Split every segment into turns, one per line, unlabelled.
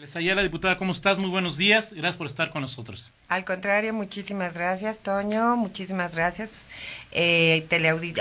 la diputada, ¿cómo estás? Muy buenos días. Gracias por estar con nosotros.
Al contrario, muchísimas gracias, Toño. Muchísimas gracias eh,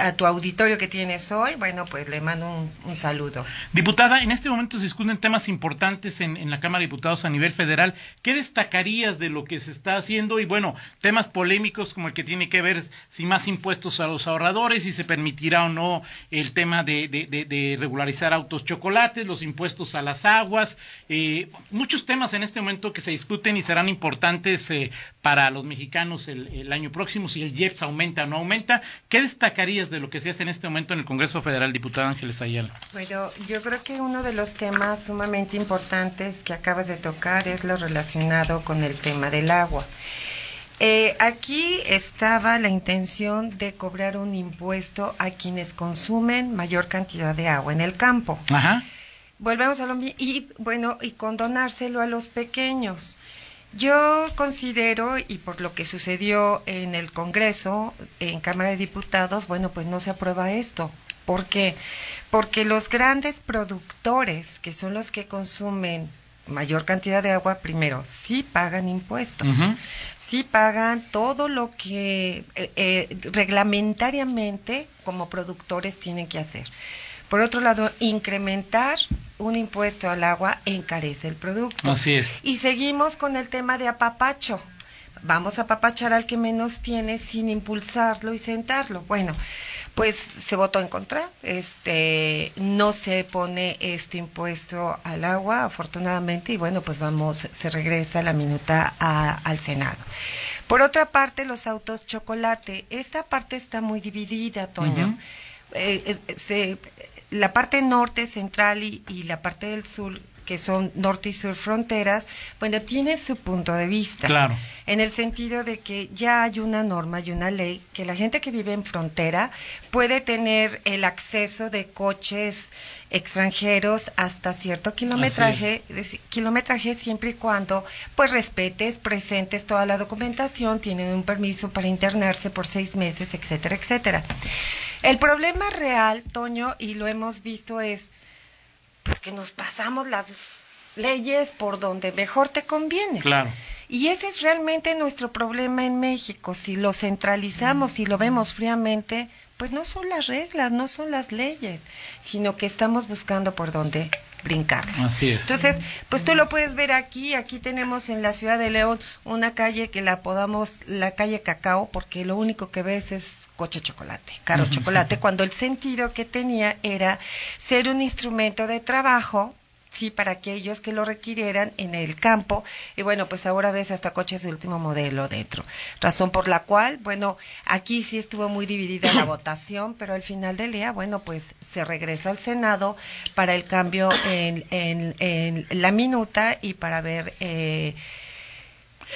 a tu auditorio que tienes hoy. Bueno, pues le mando un, saludo.
Diputada, en este momento se discuten temas importantes en, en, la Cámara de Diputados a nivel federal. ¿Qué destacarías de lo que se está haciendo? Y bueno, temas polémicos como el que tiene que ver si más impuestos a los ahorradores, si se permitirá o no el tema de, de, de, regularizar autos chocolates, los impuestos a las aguas. Eh, muchos temas en este momento que se discuten y serán importantes eh, para los mexicanos el, año próximo, si el IEPS aumenta o no aumenta. ¿Qué destacarías de lo que se hace en este momento en el Congreso Federal, diputada Ángeles Ayala?
Bueno, yo creo que uno de los temas sumamente importantes que acabas de tocar es lo relacionado con el tema del agua. Eh, aquí estaba la intención de cobrar un impuesto a quienes consumen mayor cantidad de agua en el campo. Ajá. Volvemos a lo mismo. Y bueno, y condonárselo a los pequeños. Yo considero, y por lo que sucedió en el Congreso, en Cámara de Diputados, bueno, pues no se aprueba esto. ¿Por qué? Porque los grandes productores, que son los que consumen mayor cantidad de agua, primero, sí pagan impuestos, sí pagan todo lo que eh, eh, reglamentariamente como productores tienen que hacer. Por otro lado, incrementar un impuesto al agua encarece el producto.
Así es.
Y seguimos con el tema de apapacho. Vamos a apapachar al que menos tiene sin impulsarlo y sentarlo. Bueno, pues se votó en contra. Este, no se pone este impuesto al agua, afortunadamente, y bueno, pues vamos, se regresa la minuta al Senado. Por otra parte, los autos chocolate. Esta parte está muy dividida, Toño. Eh, se, la parte norte, central y, la parte del sur que son norte y sur fronteras, bueno, tiene su punto de vista.
Claro.
En el sentido de que ya hay una norma y una ley que la gente que vive en frontera puede tener el acceso de coches extranjeros hasta cierto kilometraje, kilometraje siempre y cuando pues respetes, presentes toda la documentación, tienen un permiso para internarse por seis meses, etcétera, etcétera. El problema real, Toño, y lo hemos visto es que nos pasamos las leyes por donde mejor te conviene.
Claro.
Y ese es realmente nuestro problema en México. Si lo centralizamos y lo vemos fríamente, pues no son las reglas, no son las leyes, sino que estamos buscando por dónde brincar.
Así es.
Entonces, pues tú lo puedes ver aquí, aquí tenemos en la ciudad de León una calle que la apodamos la calle Cacao, porque lo único que ves es coche chocolate, caro chocolate, cuando el sentido que tenía era ser un instrumento de trabajo sí, para aquellos que lo requirieran en el campo. Y bueno, pues ahora ves hasta coches de último modelo dentro. Razón por la cual, bueno, aquí sí estuvo muy dividida la votación, pero al final del día, bueno, pues se regresa al Senado para el cambio en, en, la minuta y para ver. Eh,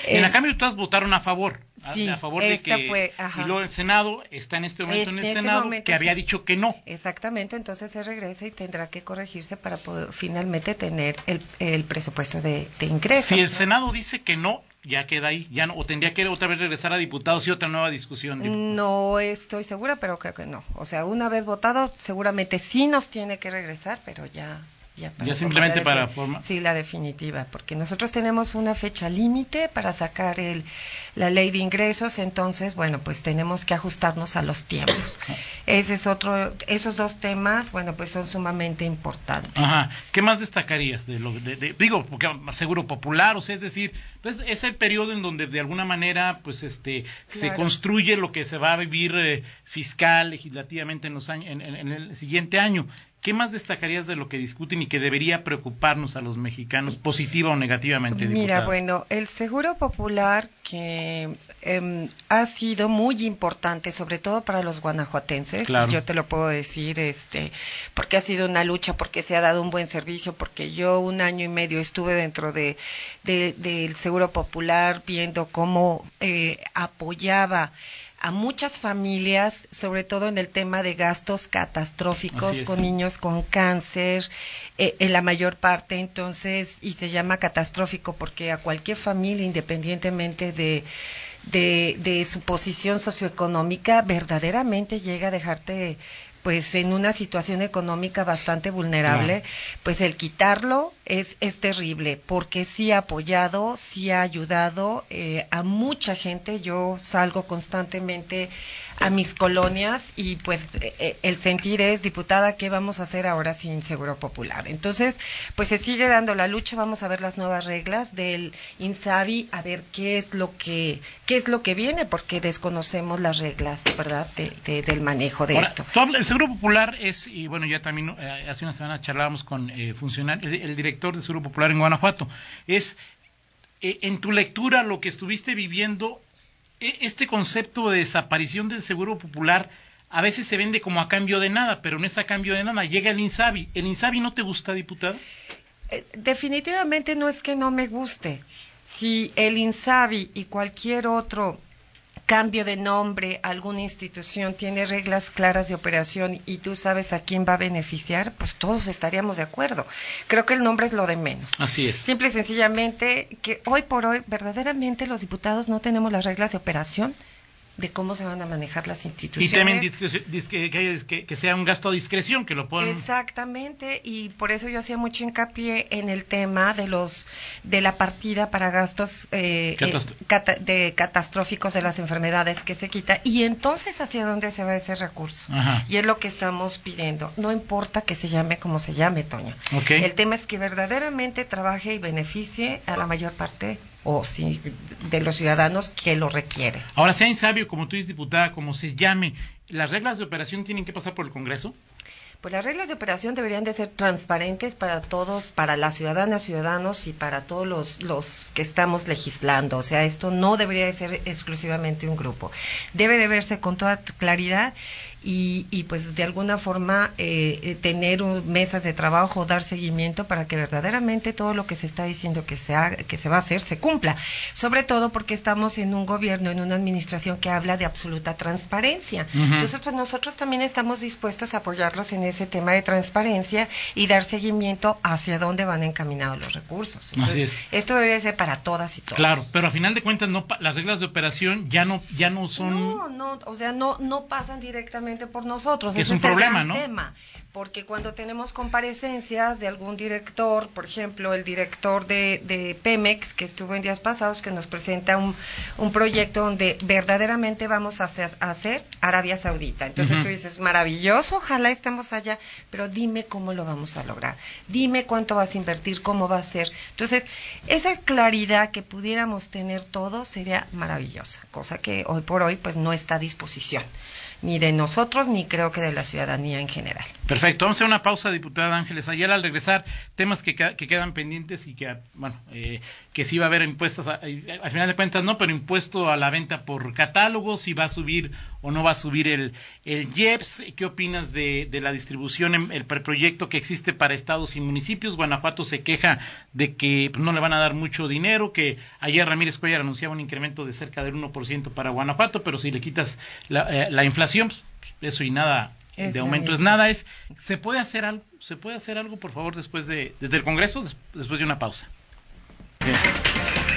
en la cambio todas votaron a favor.
Sí,
a favor de que
fue,
y luego el Senado está en este momento en el este Senado que había dicho que no.
Exactamente, entonces se regresa y tendrá que corregirse para poder finalmente tener el, el presupuesto de, de, ingresos.
Si el Senado dice que no, ya queda ahí, ya no, o tendría que otra vez regresar a diputados y otra nueva discusión.
No estoy segura, pero creo que no. O sea, una vez votado, seguramente sí nos tiene que regresar, pero ya
ya, simplemente para
Sí, la definitiva, porque nosotros tenemos una fecha límite para sacar el, la ley de ingresos, entonces, bueno, pues tenemos que ajustarnos a los tiempos. Ese es otro, esos dos temas, bueno, pues son sumamente importantes.
Ajá. ¿Qué más destacarías de lo de, digo, porque seguro popular, o sea, es decir, pues es el periodo en donde de alguna manera, pues este, se construye lo que se va a vivir eh, fiscal, legislativamente en los años, en el siguiente año. ¿Qué más destacarías de lo que discuten y que debería preocuparnos a los mexicanos, positiva o negativamente?
Mira, bueno, el seguro popular que em, ha sido muy importante, sobre todo para los guanajuatenses, yo te lo puedo decir, este, porque ha sido una lucha, porque se ha dado un buen servicio, porque yo un año y medio estuve dentro de, del seguro popular viendo cómo eh, apoyaba a muchas familias, sobre todo en el tema de gastos catastróficos con niños con cáncer, eh, en la mayor parte, entonces, y se llama catastrófico porque a cualquier familia, independientemente de, de, de su posición socioeconómica, verdaderamente llega a dejarte pues en una situación económica bastante vulnerable, pues el quitarlo es, es terrible, porque sí ha apoyado, sí ha ayudado eh, a mucha gente. Yo salgo constantemente a mis colonias y pues eh, eh, el sentir es, diputada, ¿qué vamos a hacer ahora sin Seguro Popular? Entonces, pues se sigue dando la lucha, vamos a ver las nuevas reglas del INSABI, a ver qué es lo que, qué es lo que viene, porque desconocemos las reglas, ¿verdad?, de, del manejo de esto.
Seguro Popular es, y bueno, ya también eh, hace una semana charlábamos con eh, el, director del Seguro Popular en Guanajuato, es en tu lectura lo que estuviste viviendo e, este concepto de desaparición del seguro popular a veces se vende como a cambio de nada, pero no es a cambio de nada. Llega el INSABI. ¿El INSABI no te gusta, diputado?
Eh, definitivamente no es que no me guste. Si el INSABI y cualquier otro cambio de nombre, alguna institución tiene reglas claras de operación y tú sabes a quién va a beneficiar, pues todos estaríamos de acuerdo. Creo que el nombre es lo de menos.
Así es.
Simple y sencillamente que hoy por hoy verdaderamente los diputados no tenemos las reglas de operación de cómo se van a manejar las instituciones.
Y temen que, que, sea un gasto a discreción, que lo puedan...
Exactamente, y por eso yo hacía mucho hincapié en el tema de los de la partida para gastos eh, eh de catastróficos de las enfermedades que se quita, y entonces hacia dónde se va ese recurso. Y es lo que estamos pidiendo. No importa que se llame como se llame, Toño. El tema es que verdaderamente trabaje y beneficie a la mayor parte o si de los ciudadanos que lo requiere.
Ahora, sea insabio, como tú dices, diputada, como se llame, ¿las reglas de operación tienen que pasar por el Congreso?
Pues las reglas de operación deberían de ser transparentes para todos, para las ciudadanas, ciudadanos y para todos los, los que estamos legislando. O sea, esto no debería de ser exclusivamente un grupo. Debe de verse con toda claridad y, y pues de alguna forma eh, eh tener mesas de trabajo, dar seguimiento para que verdaderamente todo lo que se está diciendo que se, que se va a hacer se cumpla. Sobre todo porque estamos en un gobierno, en una administración que habla de absoluta transparencia. Entonces, pues nosotros también estamos dispuestos a apoyarlos en ese tema de transparencia y dar seguimiento hacia dónde van encaminados los recursos. Entonces, esto debe ser para todas y todos.
Claro, pero a final de cuentas no las reglas de operación ya no ya no son
No, no, o sea, no no pasan directamente por nosotros.
es un problema, ¿no?
Tema, porque cuando tenemos comparecencias de algún director, por ejemplo, el director de, Pemex, que estuvo en días pasados, que nos presenta un, un proyecto donde verdaderamente vamos a hacer, Arabia Saudita. Entonces tú dices, maravilloso, ojalá estemos allá, pero dime cómo lo vamos a lograr. Dime cuánto vas a invertir, cómo va a ser. Entonces, esa claridad que pudiéramos tener todos sería maravillosa, cosa que hoy por hoy pues no está a disposición ni de nosotros, ni creo que de la ciudadanía en general.
Perfecto. Vamos a una pausa, diputada Ángeles Ayala, al regresar, temas que, que quedan pendientes y que, bueno, eh, que sí va a haber impuestos, al final de cuentas no, pero impuesto a la venta por catálogo, si va a subir o no va a subir el, el IEPS. ¿Qué opinas de, de la distribución, el proyecto que existe para estados y municipios? Guanajuato se queja de que pues, no le van a dar mucho dinero, que ayer Ramírez Cuellar anunciaba un incremento de cerca del 1% para Guanajuato, pero si le quitas la, eh, la inflación, pues, eso y nada de aumento es nada es se puede hacer algo se puede hacer algo por favor después de desde el Congreso después de una pausa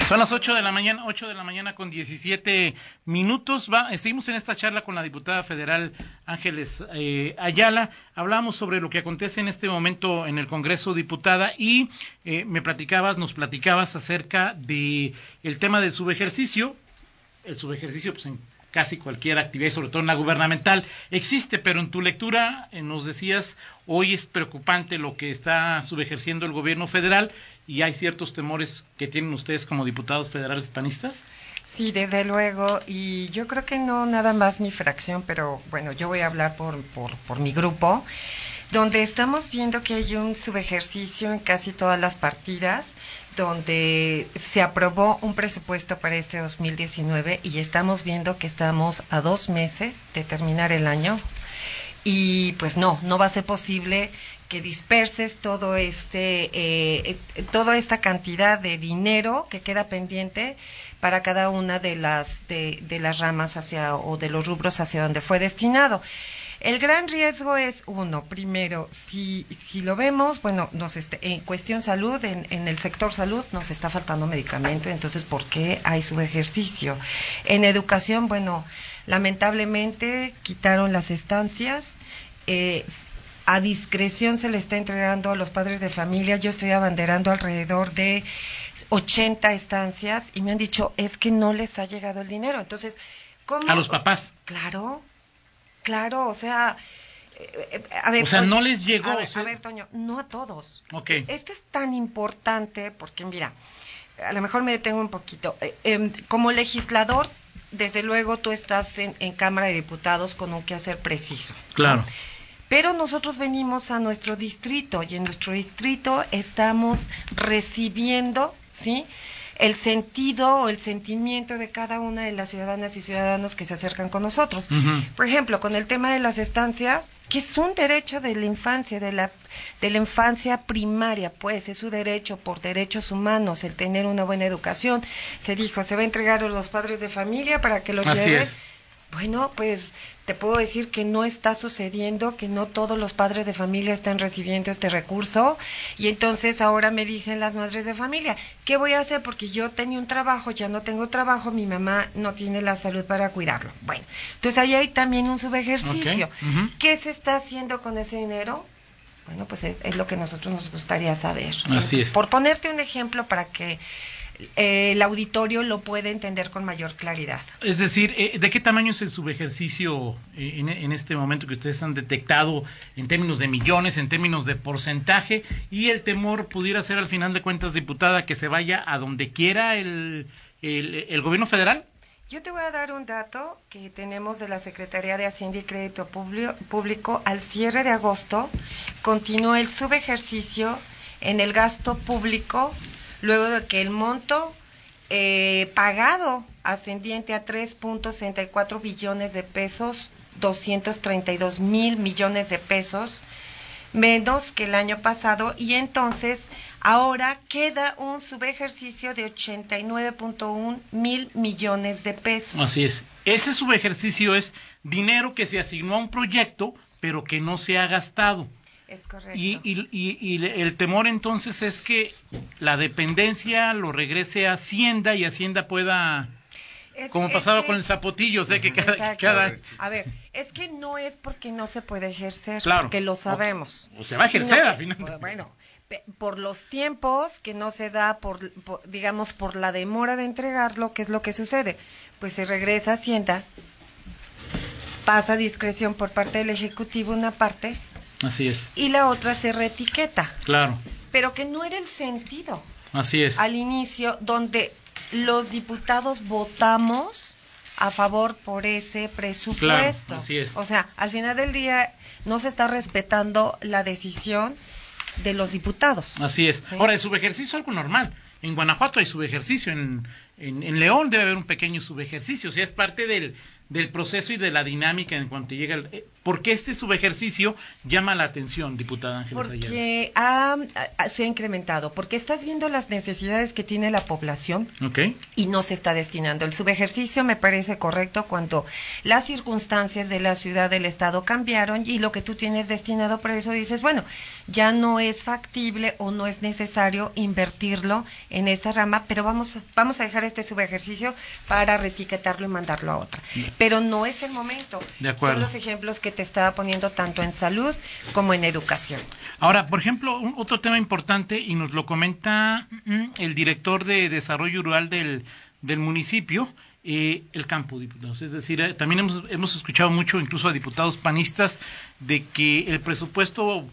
Son las 8 de la mañana, 8 de la mañana con 17 minutos. Va, seguimos en esta charla con la diputada federal Ángeles eh, Ayala. Hablamos sobre lo que acontece en este momento en el Congreso, diputada, y eh, me platicabas, nos platicabas acerca de el tema del subejercicio. El subejercicio, pues en casi cualquier actividad, sobre todo en la gubernamental, existe, pero en tu lectura eh, nos decías, hoy es preocupante lo que está subejerciendo el gobierno federal y hay ciertos temores que tienen ustedes como diputados federales panistas.
Sí, desde luego, y yo creo que no nada más mi fracción, pero bueno, yo voy a hablar por, por, por mi grupo, donde estamos viendo que hay un subejercicio en casi todas las partidas, donde se aprobó un presupuesto para este 2019 y estamos viendo que estamos a dos meses de terminar el año. Y pues no, no va a ser posible que disperses todo este, eh, toda esta cantidad de dinero que queda pendiente para cada una de las de, las ramas hacia o de los rubros hacia donde fue destinado. El gran riesgo es, uno, primero, si, si lo vemos, bueno, nos en cuestión salud, en, en, el sector salud nos está faltando medicamento, entonces, ¿por qué hay su ejercicio? En educación, bueno, lamentablemente quitaron las estancias eh, a discreción se le está entregando a los padres de familia. Yo estoy abanderando alrededor de 80 estancias y me han dicho, es que no les ha llegado el dinero. Entonces, ¿cómo?
A los papás.
Claro, claro, o sea, eh, a ver,
o sea, no les llegó.
A ver,
o sea-
a ver, Toño, no a todos.
Ok.
Esto es tan importante porque, mira, a lo mejor me detengo un poquito. Eh, em, como legislador, desde luego tú estás en, en Cámara de Diputados con un quehacer preciso.
Claro.
Pero nosotros venimos a nuestro distrito y en nuestro distrito estamos recibiendo, ¿sí? El sentido o el sentimiento de cada una de las ciudadanas y ciudadanos que se acercan con nosotros. Por ejemplo, con el tema de las estancias, que es un derecho de la infancia, de la, de la infancia primaria, pues es su derecho por derechos humanos el tener una buena educación. Se dijo, se va a entregar a los padres de familia para que los
Así
lleven.
es.
Bueno, pues te puedo decir que no está sucediendo, que no todos los padres de familia están recibiendo este recurso y entonces ahora me dicen las madres de familia, ¿qué voy a hacer? Porque yo tenía un trabajo, ya no tengo trabajo, mi mamá no tiene la salud para cuidarlo. Bueno, entonces ahí hay también un subejercicio.
Ok, ujú.
¿Qué se está haciendo con ese dinero? Bueno, pues es, es lo que nosotros nos gustaría saber.
Así es.
Por ponerte un ejemplo para que eh, el auditorio lo pueda entender con mayor claridad.
Es decir, eh, ¿de qué tamaño es el subejercicio eh, en, en este momento que ustedes han detectado en términos de millones, en términos de porcentaje? Y el temor pudiera ser al final de cuentas, diputada, que se vaya a donde quiera el, el, el gobierno federal.
Yo te voy a dar un dato que tenemos de la Secretaría de Hacienda y Crédito Público. Al cierre de agosto continuó el subejercicio en el gasto público luego de que el monto eh, pagado ascendiente a 3.64 billones de pesos, 232 mil millones de pesos, menos que el año pasado y entonces ahora queda un subejercicio de 89.1 mil millones de pesos.
Así es. Ese subejercicio es dinero que se asignó a un proyecto, pero que no se ha gastado.
Es correcto.
Y, y- y- y el temor entonces es que la dependencia lo regrese a Hacienda y Hacienda pueda,
Es-
como
es
pasaba
que-
con el zapotillo, o sea que cada,
A ver, es que no es porque no se puede ejercer,
Claro.
porque lo sabemos.
o se va a ejercer al final.
Bueno, por los tiempos que no se da, por, por, digamos, por la demora de entregarlo, ¿qué es lo que sucede? Pues se regresa a Hacienda, pasa a discreción por parte del Ejecutivo una parte
Así es,
y la otra se reetiqueta,
claro,
pero que no era el sentido
así es.
al inicio donde los diputados votamos a favor por ese presupuesto.
Claro, así es.
O sea, al final del día no se está respetando la decisión de los diputados.
Así es.
Sí.
Ahora, el subejercicio es algo normal. En Guanajuato hay subejercicio, en, en, en León debe haber un pequeño subejercicio, o sea, es parte del, del proceso y de la dinámica en cuanto llega el... eh, ¿Por qué este subejercicio llama la atención, diputada Ángeles?
Porque ha- se ha incrementado, porque estás viendo las necesidades que tiene la población y no se está destinando. El subejercicio me parece correcto cuando las circunstancias de la ciudad, del estado cambiaron y lo que tú tienes destinado para eso dices, bueno, ya no es factible o no es necesario invertirlo en esa rama, pero vamos, vamos a dejar este subejercicio para retiquetarlo y mandarlo a otra. Pero no es el momento.
De acuerdo.
Son los ejemplos que te estaba poniendo tanto en salud como en educación.
Ahora, por ejemplo, un- otro tema importante, y nos lo comenta mm, el director de Desarrollo Rural del, del municipio, eh, el campo, diputados. Es decir, eh, también hemos, hemos escuchado mucho, incluso a diputados panistas, de que el presupuesto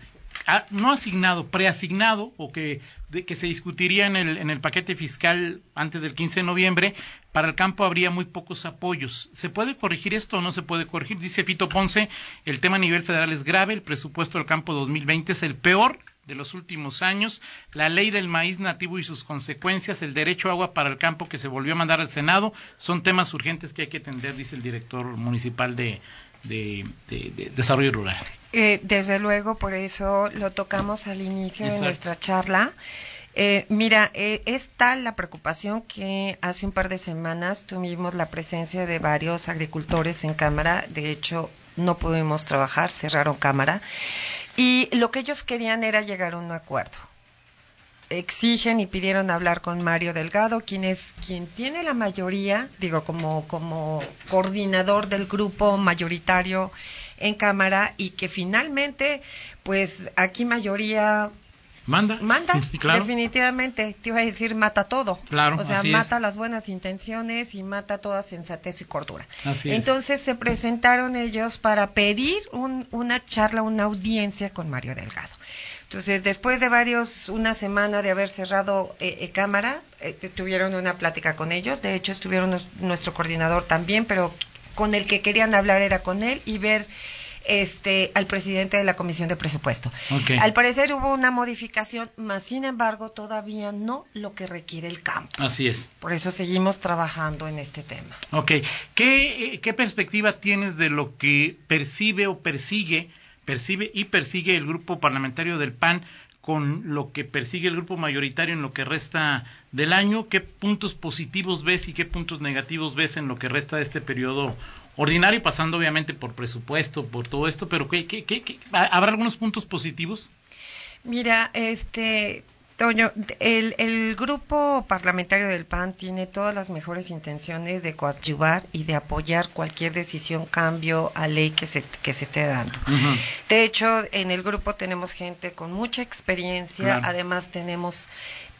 no asignado, preasignado, o que, que se discutiría en el, en el paquete fiscal antes del 15 de noviembre, para el campo habría muy pocos apoyos. ¿Se puede corregir esto o no se puede corregir? Dice Fito Ponce, el tema a nivel federal es grave, el presupuesto del campo 2020 es el peor de los últimos años, la ley del maíz nativo y sus consecuencias, el derecho a agua para el campo que se volvió a mandar al Senado, son temas urgentes que hay que atender, dice el director municipal de, de- de- de Desarrollo Rural.
Eh, desde luego, por eso lo tocamos al inicio
Exacto.
de nuestra charla. Eh, mira, eh, es tal la preocupación que hace un par de semanas tuvimos la presencia de varios agricultores en Cámara. De hecho, no pudimos trabajar, cerraron Cámara. Y lo que ellos querían era llegar a un acuerdo. Exigen y pidieron hablar con Mario Delgado, quien es quien tiene la mayoría, digo, como, como coordinador del grupo mayoritario en Cámara y que finalmente, pues aquí mayoría
Manda.
Manda, definitivamente. Te iba a decir, mata todo.
Claro.
O sea, mata las buenas intenciones y mata toda sensatez y cordura.
Así
Entonces se presentaron ellos para pedir una charla, una audiencia con Mario Delgado. Entonces, después de varios, una semana de haber cerrado eh, eh, cámara, eh, tuvieron una plática con ellos. De hecho, estuvieron nuestro coordinador también, pero con el que querían hablar era con él y ver este, al presidente de la Comisión de Presupuesto. Al parecer hubo una modificación, mas sin embargo todavía no lo que requiere el campo.
Así es.
Por eso seguimos trabajando en este tema.
Ok. ¿Qué, qué perspectiva tienes de lo que percibe o persigue, percibe y persigue el grupo parlamentario del PAN con lo que persigue el grupo mayoritario en lo que resta del año? ¿Qué puntos positivos ves y qué puntos negativos ves en lo que resta de este periodo ordinario, pasando obviamente por presupuesto, por todo esto? Pero ¿qué, qué, qué, habrá algunos puntos positivos?
Mira, este, Toño, el, el, grupo parlamentario del PAN tiene todas las mejores intenciones de coadyuvar y de apoyar cualquier decisión, cambio a ley que se, que se esté dando. De hecho, en el grupo tenemos gente con mucha experiencia, además tenemos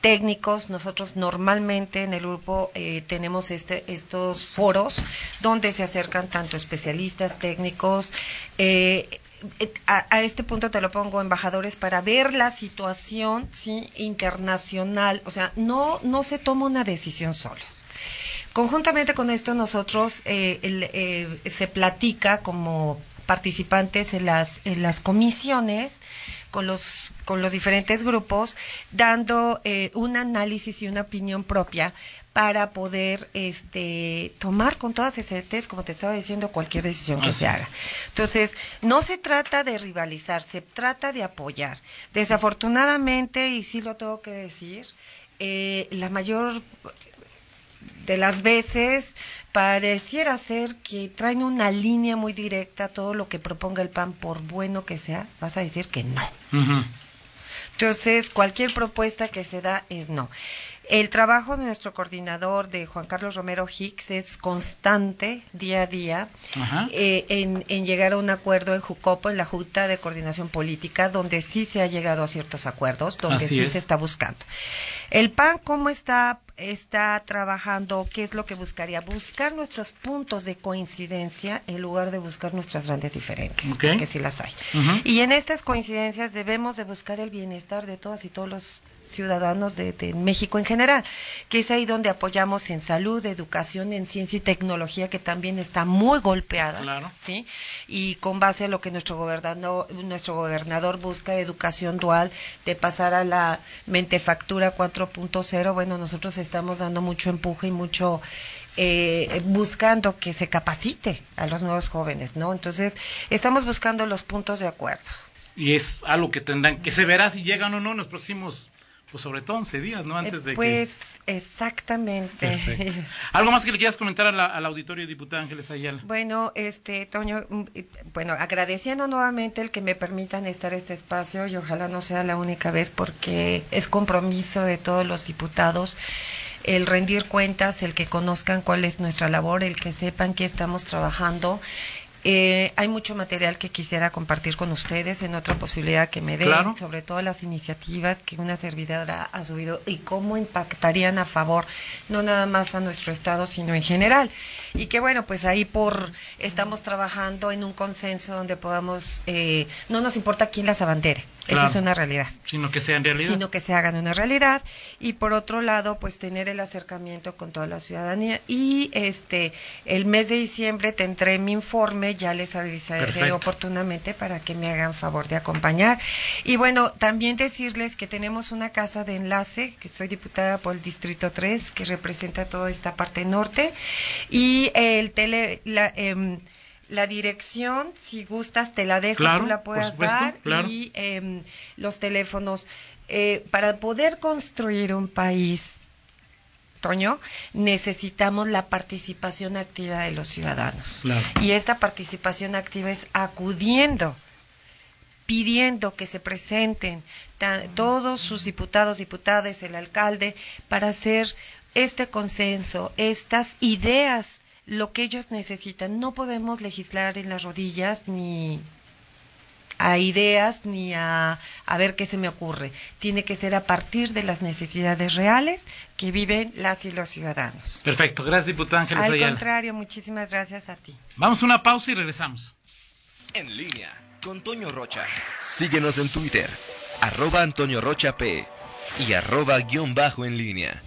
técnicos. Nosotros normalmente en el grupo eh, tenemos este, estos foros donde se acercan tanto especialistas, técnicos, eh, a, este punto te lo pongo, embajadores, para ver la situación ¿sí? internacional. O sea, no, no se toma una decisión solos. Conjuntamente con esto, nosotros eh, se platica como participantes en las, en las comisiones con los, con los diferentes grupos, dando eh, un análisis y una opinión propia para poder este, tomar con todas esas como te estaba diciendo, cualquier decisión que se haga. Entonces, no se trata de rivalizar, se trata de apoyar. Desafortunadamente, y sí lo tengo que decir, eh, la mayor de las veces pareciera ser que traen una línea muy directa todo lo que proponga el PAN, por bueno que sea, vas a decir que no. Entonces, cualquier propuesta que se da es no. El trabajo de nuestro coordinador, de Juan Carlos Romero Hicks, es constante, día a día, eh, en, llegar a un acuerdo en Jucopo, en la Junta de Coordinación Política, donde sí se ha llegado a ciertos acuerdos, donde sí se está buscando. El PAN, ¿cómo está, está trabajando? ¿Qué es lo que buscaría? Buscar nuestros puntos de coincidencia en lugar de buscar nuestras grandes diferencias, porque sí las hay. Y en estas coincidencias debemos de buscar el bienestar de todas y todos los ciudadanos de, México en general, que es ahí donde apoyamos en salud, educación, en ciencia y tecnología, que también está muy golpeada, ¿sí? Y con base a lo que nuestro gobernador, nuestro gobernador busca de educación dual, de pasar a la mentefactura 4.0, bueno, nosotros estamos dando mucho empuje y mucho eh, buscando que se capacite a los nuevos jóvenes, ¿no? Entonces, estamos buscando los puntos de acuerdo.
Y es algo que tendrán, que se verá si llegan o no en los próximos pues sobre todo 11 días, ¿no? Antes de
pues exactamente.
¿Algo más que le quieras comentar al auditorio, diputada Ángeles Ayala?
Bueno, este, Toño, mm, bueno, agradeciendo nuevamente el que me permitan estar este espacio y ojalá no sea la única vez porque es compromiso de todos los diputados el rendir cuentas, el que conozcan cuál es nuestra labor, el que sepan que estamos trabajando eh, hay mucho material que quisiera compartir con ustedes en otra posibilidad que me den, sobre todo las iniciativas que una servidora ha subido y cómo impactarían a favor, no nada más a nuestro Estado, sino en general. Y que bueno, pues ahí por estamos trabajando en un consenso donde podamos, eh, no nos importa quién las abandere, eso es una realidad.
Sino que sean realidad.
Sino que se hagan una realidad. Y por otro lado, pues tener el acercamiento con toda la ciudadanía. Y este, el mes de diciembre tendré mi informe ya les avisaré oportunamente para que me hagan favor de acompañar. Y bueno, también decirles que tenemos una casa de enlace, que soy diputada por el Distrito 3, que representa toda esta parte norte, y el tele, la, em, la dirección, si gustas, te la dejo, tú la puedas dar, y em, los teléfonos. Eh, para poder construir un país necesitamos la participación activa de los ciudadanos. Y esta participación activa es acudiendo, pidiendo que se presenten todos sus diputados, diputadas, el alcalde, para hacer este consenso, estas ideas lo que ellos necesitan. No podemos legislar en las rodillas ni a ideas ni a, a, ver qué se me ocurre. Tiene que ser a partir de las necesidades reales que viven las y los ciudadanos.
Perfecto, gracias diputada Ángeles
Al contrario, muchísimas gracias a ti.
Vamos a una pausa y regresamos.
En línea con Toño Rocha. Síguenos en Twitter, arroba Antonio Rocha P y arroba guion bajo en línea.